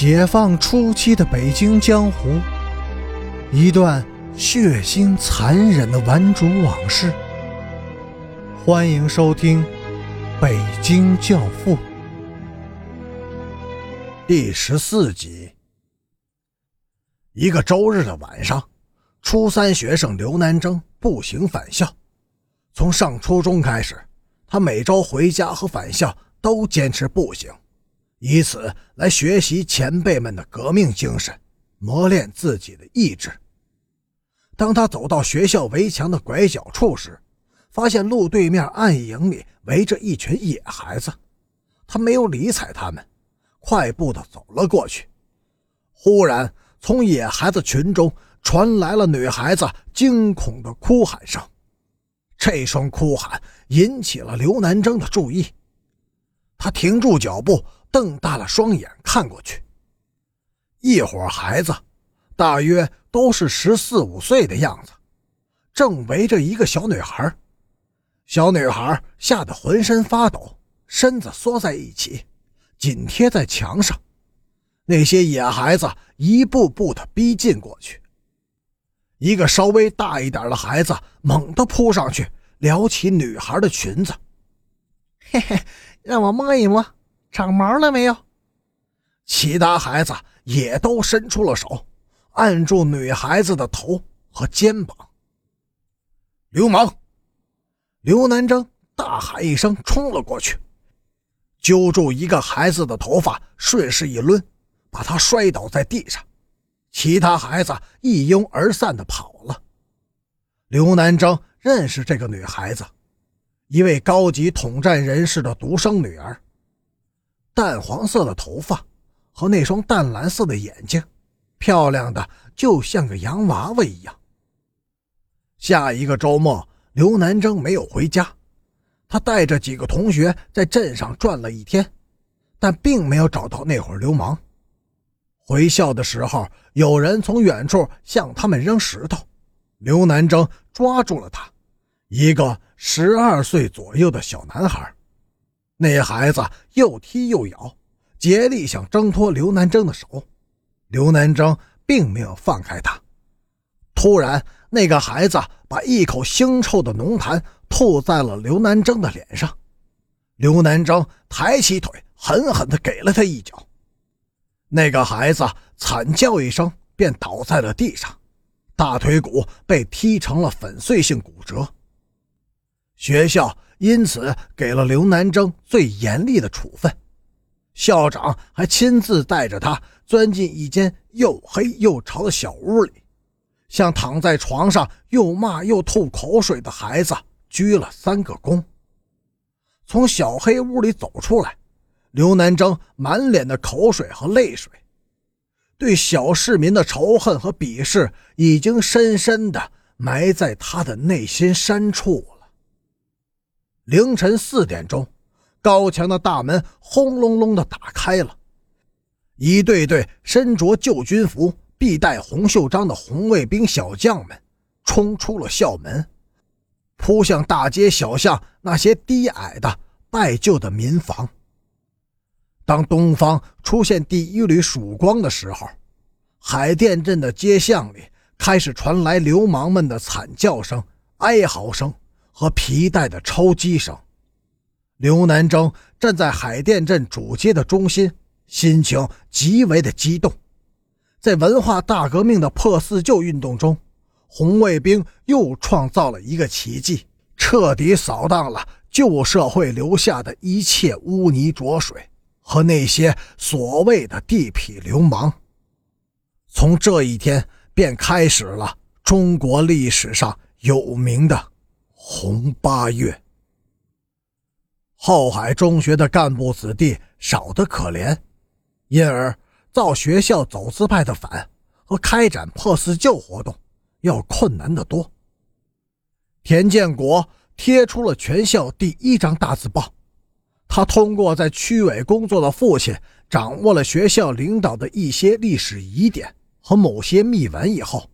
解放初期的北京江湖，一段血腥残忍的顽主往事。欢迎收听《北京教父》第十四集。一个周日的晚上，初三学生刘南征步行返校。从上初中开始，他每周回家和返校都坚持步行。以此来学习前辈们的革命精神，磨练自己的意志。当他走到学校围墙的拐角处时，发现路对面暗影里围着一群野孩子。他没有理睬他们，快步地走了过去。忽然，从野孩子群中传来了女孩子惊恐的哭喊声。这声哭喊引起了刘南征的注意，他停住脚步。瞪大了双眼看过去，一伙孩子，大约都是十四五岁的样子，正围着一个小女孩。小女孩吓得浑身发抖，身子缩在一起，紧贴在墙上。那些野孩子一步步的逼近过去。一个稍微大一点的孩子猛地扑上去，撩起女孩的裙子：“嘿嘿，让我摸一摸。”长毛了没有？其他孩子也都伸出了手，按住女孩子的头和肩膀。流氓！刘南征大喊一声，冲了过去，揪住一个孩子的头发，顺势一抡，把他摔倒在地上。其他孩子一拥而散的跑了。刘南征认识这个女孩子，一位高级统战人士的独生女儿。淡黄色的头发和那双淡蓝色的眼睛，漂亮的就像个洋娃娃一样。下一个周末，刘南征没有回家，他带着几个同学在镇上转了一天，但并没有找到那伙流氓。回校的时候，有人从远处向他们扔石头，刘南征抓住了他，一个十二岁左右的小男孩。那孩子又踢又咬，竭力想挣脱刘南征的手。刘南征并没有放开他。突然，那个孩子把一口腥臭的浓痰吐在了刘南征的脸上。刘南征抬起腿，狠狠地给了他一脚。那个孩子惨叫一声，便倒在了地上，大腿骨被踢成了粉碎性骨折。学校。因此，给了刘南征最严厉的处分。校长还亲自带着他钻进一间又黑又潮的小屋里，向躺在床上又骂又吐口水的孩子鞠了三个躬。从小黑屋里走出来，刘南征满脸的口水和泪水，对小市民的仇恨和鄙视已经深深的埋在他的内心深处了。凌晨四点钟，高墙的大门轰隆隆地打开了，一队队身着旧军服、必带红袖章的红卫兵小将们冲出了校门，扑向大街小巷那些低矮的败旧的民房。当东方出现第一缕曙光的时候，海淀镇的街巷里开始传来流氓们的惨叫声、哀嚎声。和皮带的抽击声，刘南征站在海淀镇主街的中心，心情极为的激动。在文化大革命的破四旧运动中，红卫兵又创造了一个奇迹，彻底扫荡了旧社会留下的一切污泥浊水和那些所谓的地痞流氓。从这一天便开始了中国历史上有名的。红八月，后海中学的干部子弟少得可怜，因而造学校走资派的反和开展破四旧活动要困难得多。田建国贴出了全校第一张大字报，他通过在区委工作的父亲掌握了学校领导的一些历史疑点和某些秘闻以后。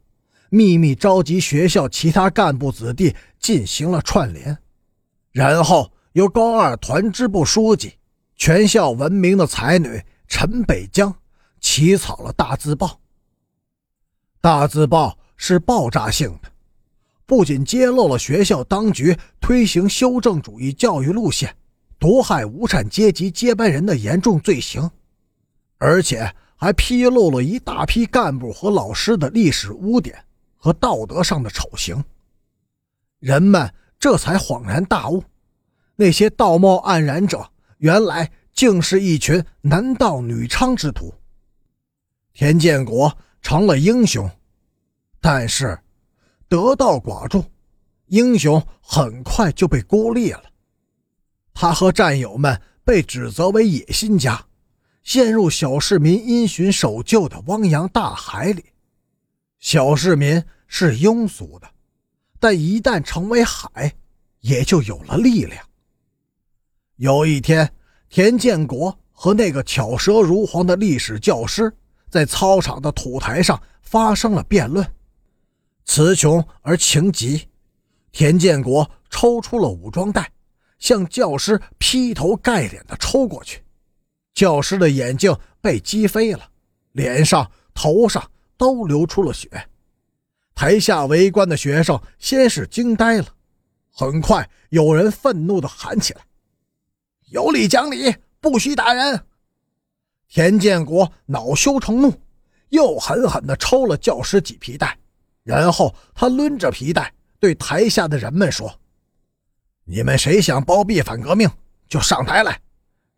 秘密召集学校其他干部子弟进行了串联，然后由高二团支部书记、全校闻名的才女陈北江起草了大字报。大字报是爆炸性的，不仅揭露了学校当局推行修正主义教育路线、毒害无产阶级接班人的严重罪行，而且还披露了一大批干部和老师的历史污点和道德上的丑行。人们这才恍然大悟，那些道貌岸然者，原来竟是一群男盗女娼之徒。田建国成了英雄，但是得道寡助，英雄很快就被孤立了。他和战友们被指责为野心家，陷入小市民因循守旧的汪洋大海里。小市民是庸俗的。但一旦成为海，也就有了力量。有一天，田建国和那个巧舌如簧的历史教师在操场的土台上发生了辩论，词穷而情急。田建国抽出了武装带，向教师劈头盖脸地抽过去，教师的眼镜被击飞了，脸上、头上都流出了血。台下围观的学生先是惊呆了，很快有人愤怒地喊起来：“有理讲理，不许打人！”田建国恼羞成怒，又狠狠地抽了教师几皮带，然后他抡着皮带对台下的人们说：“你们谁想包庇反革命，就上台来，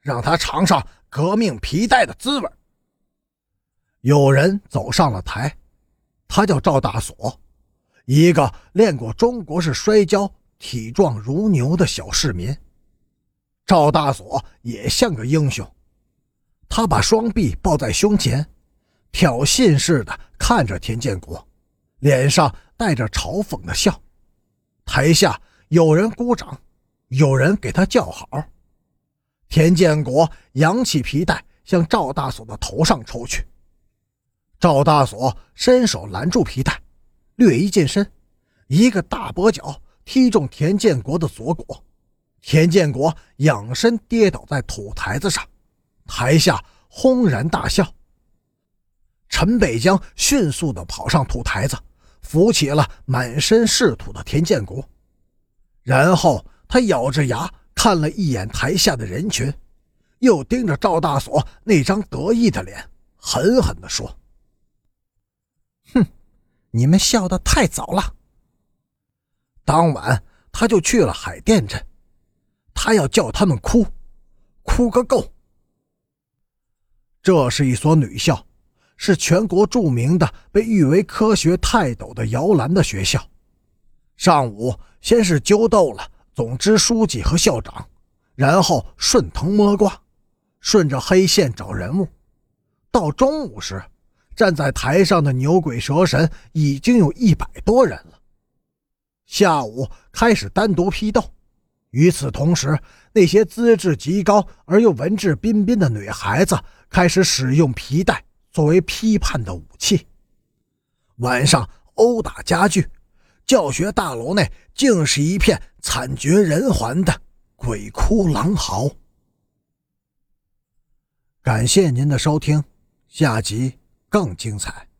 让他尝尝革命皮带的滋味。”有人走上了台。他叫赵大锁，一个练过中国式摔跤、体壮如牛的小市民。赵大锁也像个英雄，他把双臂抱在胸前，挑衅似的看着田建国，脸上带着嘲讽的笑。台下有人鼓掌，有人给他叫好。田建国扬起皮带向赵大锁的头上抽去。赵大锁伸手拦住皮带，略一近身，一个大跛脚踢中田建国的左骨，田建国仰身跌倒在土台子上，台下轰然大笑。陈北江迅速地跑上土台子，扶起了满身是土的田建国，然后他咬着牙看了一眼台下的人群，又盯着赵大锁那张得意的脸，狠狠地说。你们笑得太早了。当晚，他就去了海淀镇，他要叫他们哭，哭个够。这是一所女校，是全国著名的、被誉为科学泰斗的摇篮的学校。上午先是揪斗了总支书记和校长，然后顺藤摸瓜，顺着黑线找人物。到中午时。站在台上的牛鬼蛇神已经有一百多人了。下午开始单独批斗，与此同时，那些资质极高而又文质彬彬的女孩子开始使用皮带作为批判的武器。晚上殴打加剧，教学大楼内竟是一片惨绝人寰的鬼哭狼嚎。感谢您的收听，下集。更精彩。